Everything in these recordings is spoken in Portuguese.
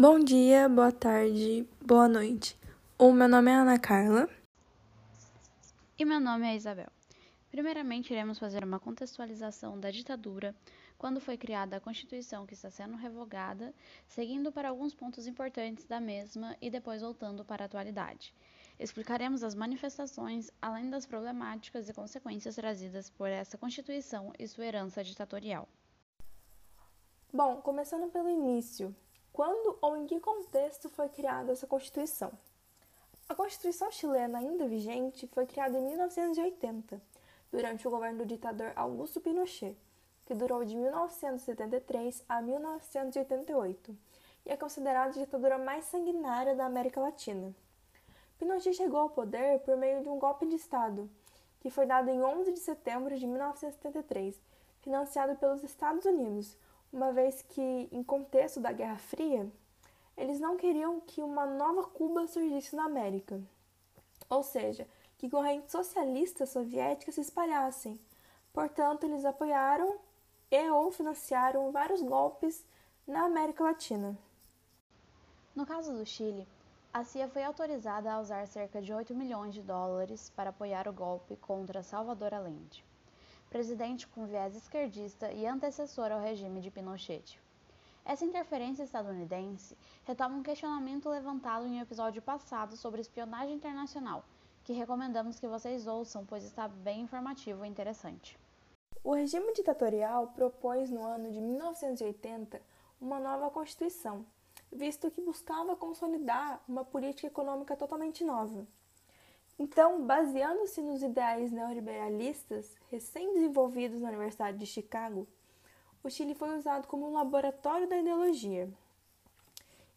Bom dia, boa tarde, boa noite. O meu nome é Ana Carla. E meu nome é Isabel. Primeiramente, iremos fazer uma contextualização da ditadura, quando foi criada a Constituição que está sendo revogada, seguindo para alguns pontos importantes da mesma e depois voltando para a atualidade. Explicaremos as manifestações, além das problemáticas e consequências trazidas por essa Constituição e sua herança ditatorial. Bom, começando pelo início, quando ou em que contexto foi criada essa Constituição? A Constituição chilena, ainda vigente, foi criada em 1980, durante o governo do ditador Augusto Pinochet, que durou de 1973 a 1988 e é considerada a ditadura mais sanguinária da América Latina. Pinochet chegou ao poder por meio de um golpe de Estado, que foi dado em 11 de setembro de 1973, financiado pelos Estados Unidos, uma vez que, em contexto da Guerra Fria, eles não queriam que uma nova Cuba surgisse na América, ou seja, que correntes socialistas soviéticas se espalhassem. Portanto, eles apoiaram e ou financiaram vários golpes na América Latina. No caso do Chile, a CIA foi autorizada a usar cerca de 8 milhões de dólares para apoiar o golpe contra Salvador Allende presidente com viés esquerdista e antecessor ao regime de Pinochet. Essa interferência estadunidense retoma um questionamento levantado em um episódio passado sobre espionagem internacional, que recomendamos que vocês ouçam, pois está bem informativo e interessante. O regime ditatorial propôs no ano de 1980 uma nova Constituição, visto que buscava consolidar uma política econômica totalmente nova. Então, baseando-se nos ideais neoliberalistas recém-desenvolvidos na Universidade de Chicago, o Chile foi usado como um laboratório da ideologia.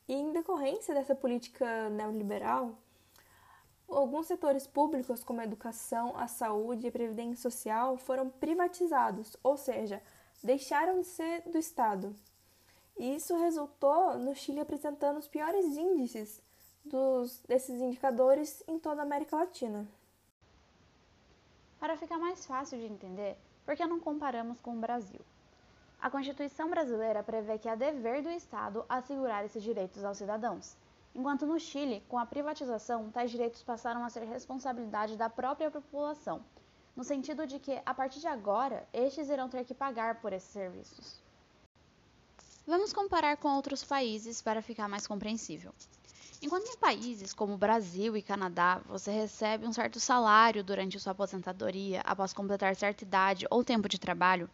E em decorrência dessa política neoliberal, alguns setores públicos, como a educação, a saúde e a previdência social, foram privatizados, ou seja, deixaram de ser do Estado. E isso resultou no Chile apresentando os piores índices dos, desses indicadores em toda a América Latina. Para ficar mais fácil de entender, por que não comparamos com o Brasil? A Constituição brasileira prevê que é dever do Estado assegurar esses direitos aos cidadãos, enquanto no Chile, com a privatização, tais direitos passaram a ser responsabilidade da própria população, no sentido de que, a partir de agora, estes irão ter que pagar por esses serviços. Vamos comparar com outros países para ficar mais compreensível. Enquanto em países como Brasil e Canadá você recebe um certo salário durante sua aposentadoria após completar certa idade ou tempo de trabalho,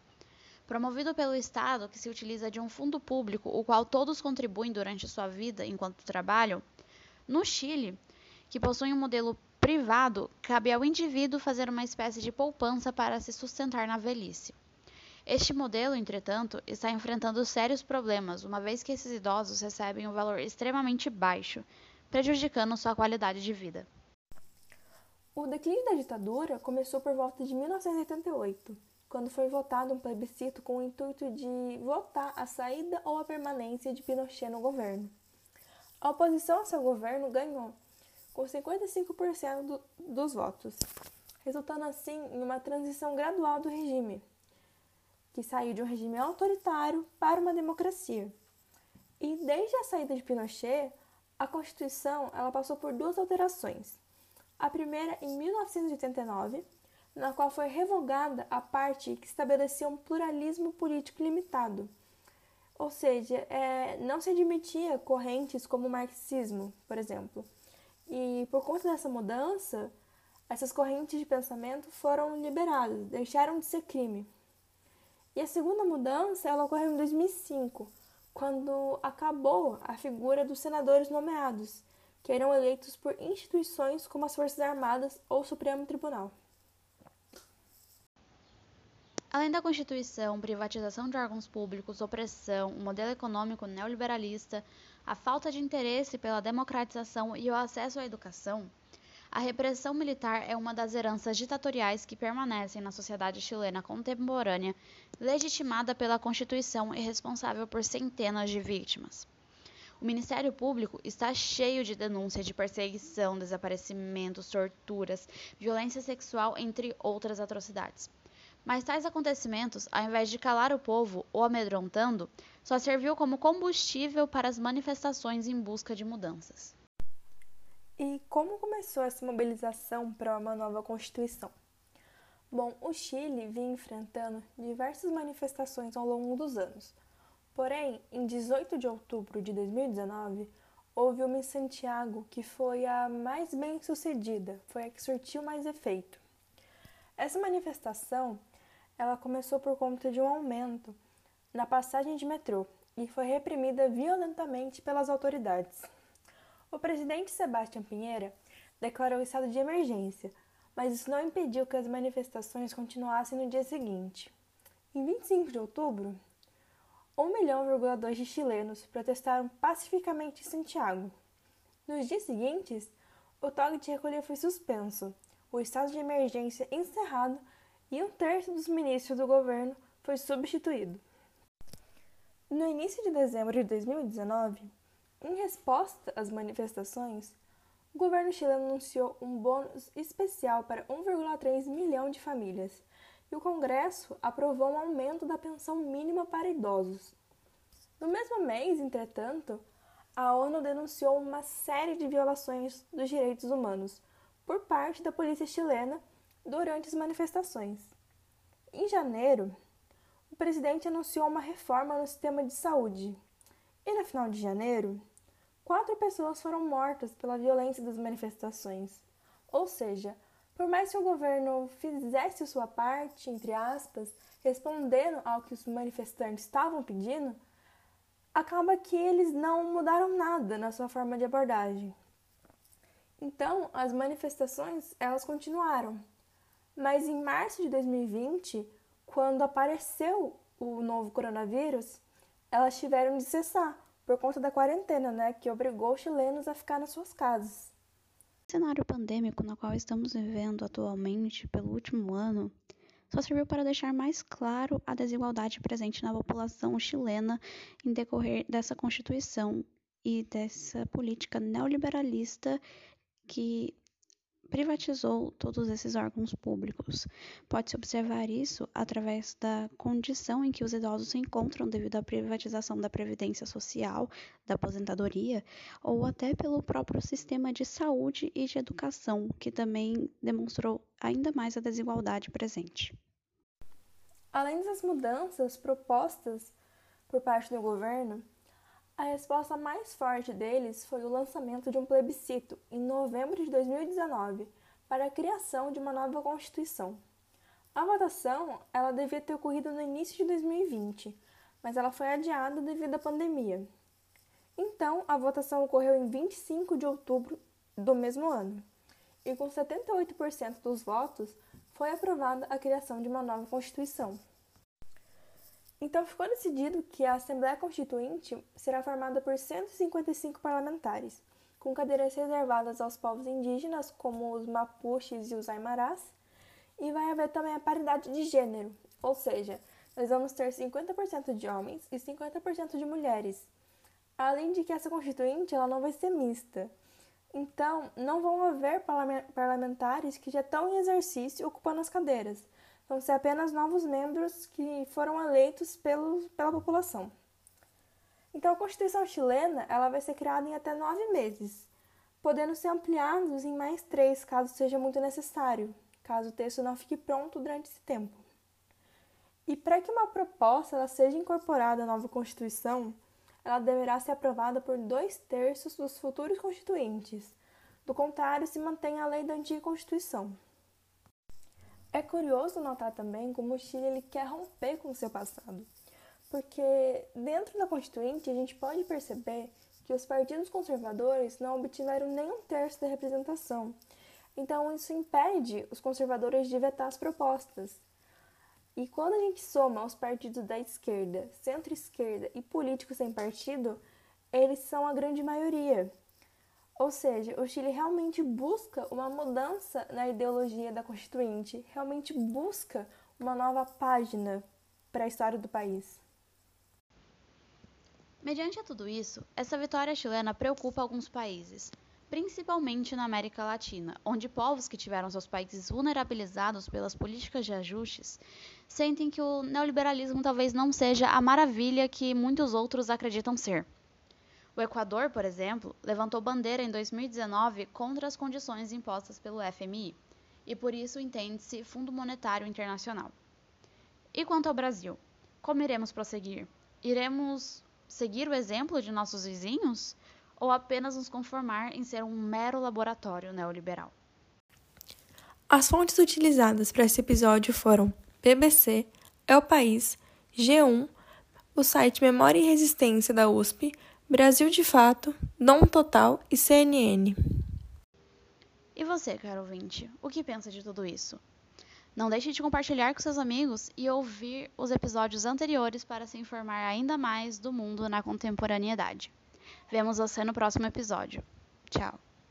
promovido pelo Estado que se utiliza de um fundo público o qual todos contribuem durante sua vida enquanto trabalham, no Chile, que possui um modelo privado, cabe ao indivíduo fazer uma espécie de poupança para se sustentar na velhice. Este modelo, entretanto, está enfrentando sérios problemas, uma vez que esses idosos recebem um valor extremamente baixo, prejudicando sua qualidade de vida. O declínio da ditadura começou por volta de 1988, quando foi votado um plebiscito com o intuito de votar a saída ou a permanência de Pinochet no governo. A oposição ao seu governo ganhou, com 55% do, dos votos, resultando assim em uma transição gradual do regime, que saiu de um regime autoritário para uma democracia. E desde a saída de Pinochet, a Constituição ela passou por duas alterações. A primeira em 1989, na qual foi revogada a parte que estabelecia um pluralismo político limitado. Ou seja, é, não se admitia correntes como o marxismo, por exemplo. E por conta dessa mudança, essas correntes de pensamento foram liberadas, deixaram de ser crime. E a segunda mudança ela ocorreu em 2005, quando acabou a figura dos senadores nomeados, que eram eleitos por instituições como as Forças Armadas ou o Supremo Tribunal. Além da Constituição, privatização de órgãos públicos, opressão, um modelo econômico neoliberalista, a falta de interesse pela democratização e o acesso à educação, a repressão militar é uma das heranças ditatoriais que permanecem na sociedade chilena contemporânea, legitimada pela Constituição e responsável por centenas de vítimas. O Ministério Público está cheio de denúncias de perseguição, desaparecimentos, torturas, violência sexual, entre outras atrocidades. Mas tais acontecimentos, ao invés de calar o povo ou amedrontando, só serviu como combustível para as manifestações em busca de mudanças. E como começou essa mobilização para uma nova Constituição? Bom, o Chile vinha enfrentando diversas manifestações ao longo dos anos. Porém, em 18 de outubro de 2019, houve uma em Santiago que foi a mais bem sucedida, foi a que surtiu mais efeito. Essa manifestação ela começou por conta de um aumento na passagem de metrô e foi reprimida violentamente pelas autoridades. O presidente Sebastião Pinheira declarou estado de emergência, mas isso não impediu que as manifestações continuassem no dia seguinte. Em 25 de outubro, 1 milhão de chilenos protestaram pacificamente em Santiago. Nos dias seguintes, o toque de recolher foi suspenso, o estado de emergência encerrado e um terço dos ministros do governo foi substituído. No início de dezembro de 2019, em resposta às manifestações, o governo chileno anunciou um bônus especial para 1,3 milhão de famílias e o Congresso aprovou um aumento da pensão mínima para idosos. No mesmo mês, entretanto, a ONU denunciou uma série de violações dos direitos humanos por parte da polícia chilena durante as manifestações. Em janeiro, presidente anunciou uma reforma no sistema de saúde. E no final de janeiro, quatro pessoas foram mortas pela violência das manifestações. Ou seja, por mais que o governo fizesse sua parte, entre aspas, respondendo ao que os manifestantes estavam pedindo, acaba que eles não mudaram nada na sua forma de abordagem. Então, as manifestações, elas continuaram. Mas em março de 2020, quando apareceu o novo coronavírus, elas tiveram de cessar por conta da quarentena, né, que obrigou os chilenos a ficar nas suas casas. O cenário pandêmico no qual estamos vivendo atualmente pelo último ano só serviu para deixar mais claro a desigualdade presente na população chilena em decorrer dessa Constituição e dessa política neoliberalista que privatizou todos esses órgãos públicos. Pode-se observar isso através da condição em que os idosos se encontram devido à privatização da previdência social, da aposentadoria, ou até pelo próprio sistema de saúde e de educação, que também demonstrou ainda mais a desigualdade presente. Além das mudanças propostas por parte do governo, a resposta mais forte deles foi o lançamento de um plebiscito em novembro de 2019 para a criação de uma nova Constituição. A votação ela devia ter ocorrido no início de 2020, mas ela foi adiada devido à pandemia. Então, a votação ocorreu em 25 de outubro do mesmo ano, e com 78% dos votos foi aprovada a criação de uma nova Constituição. Então ficou decidido que a Assembleia Constituinte será formada por 155 parlamentares, com cadeiras reservadas aos povos indígenas, como os mapuches e os aimarás, e vai haver também a paridade de gênero, ou seja, nós vamos ter 50% de homens e 50% de mulheres. Além de que essa constituinte ela não vai ser mista. Então, não vão haver parlamentares que já estão em exercício ocupando as cadeiras vão ser apenas novos membros que foram eleitos pelo, pela população. Então, a Constituição chilena ela vai ser criada em até nove meses, podendo ser ampliados em mais três, caso seja muito necessário, caso o texto não fique pronto durante esse tempo. E para que uma proposta ela seja incorporada à nova Constituição, ela deverá ser aprovada por dois terços dos futuros constituintes. Do contrário, se mantém a lei da antiga Constituição. Curioso notar também como o Chile ele quer romper com o seu passado, porque dentro da Constituinte a gente pode perceber que os partidos conservadores não obtiveram nem um terço da representação. Então isso impede os conservadores de vetar as propostas. E quando a gente soma os partidos da esquerda, centro-esquerda e políticos sem partido, eles são a grande maioria. Ou seja, o Chile realmente busca uma mudança na ideologia da Constituinte, realmente busca uma nova página para a história do país. Mediante a tudo isso, essa vitória chilena preocupa alguns países, principalmente na América Latina, onde povos que tiveram seus países vulnerabilizados pelas políticas de ajustes sentem que o neoliberalismo talvez não seja a maravilha que muitos outros acreditam ser. O Equador, por exemplo, levantou bandeira em 2019 contra as condições impostas pelo FMI e por isso entende-se Fundo Monetário Internacional. E quanto ao Brasil? Como iremos prosseguir? Iremos seguir o exemplo de nossos vizinhos ou apenas nos conformar em ser um mero laboratório neoliberal? As fontes utilizadas para esse episódio foram BBC, El País, G1, o site Memória e Resistência da USP, Brasil de Fato, Dom Total e CNN. E você, caro ouvinte, o que pensa de tudo isso? Não deixe de compartilhar com seus amigos e ouvir os episódios anteriores para se informar ainda mais do mundo na contemporaneidade. Vemos você no próximo episódio. Tchau!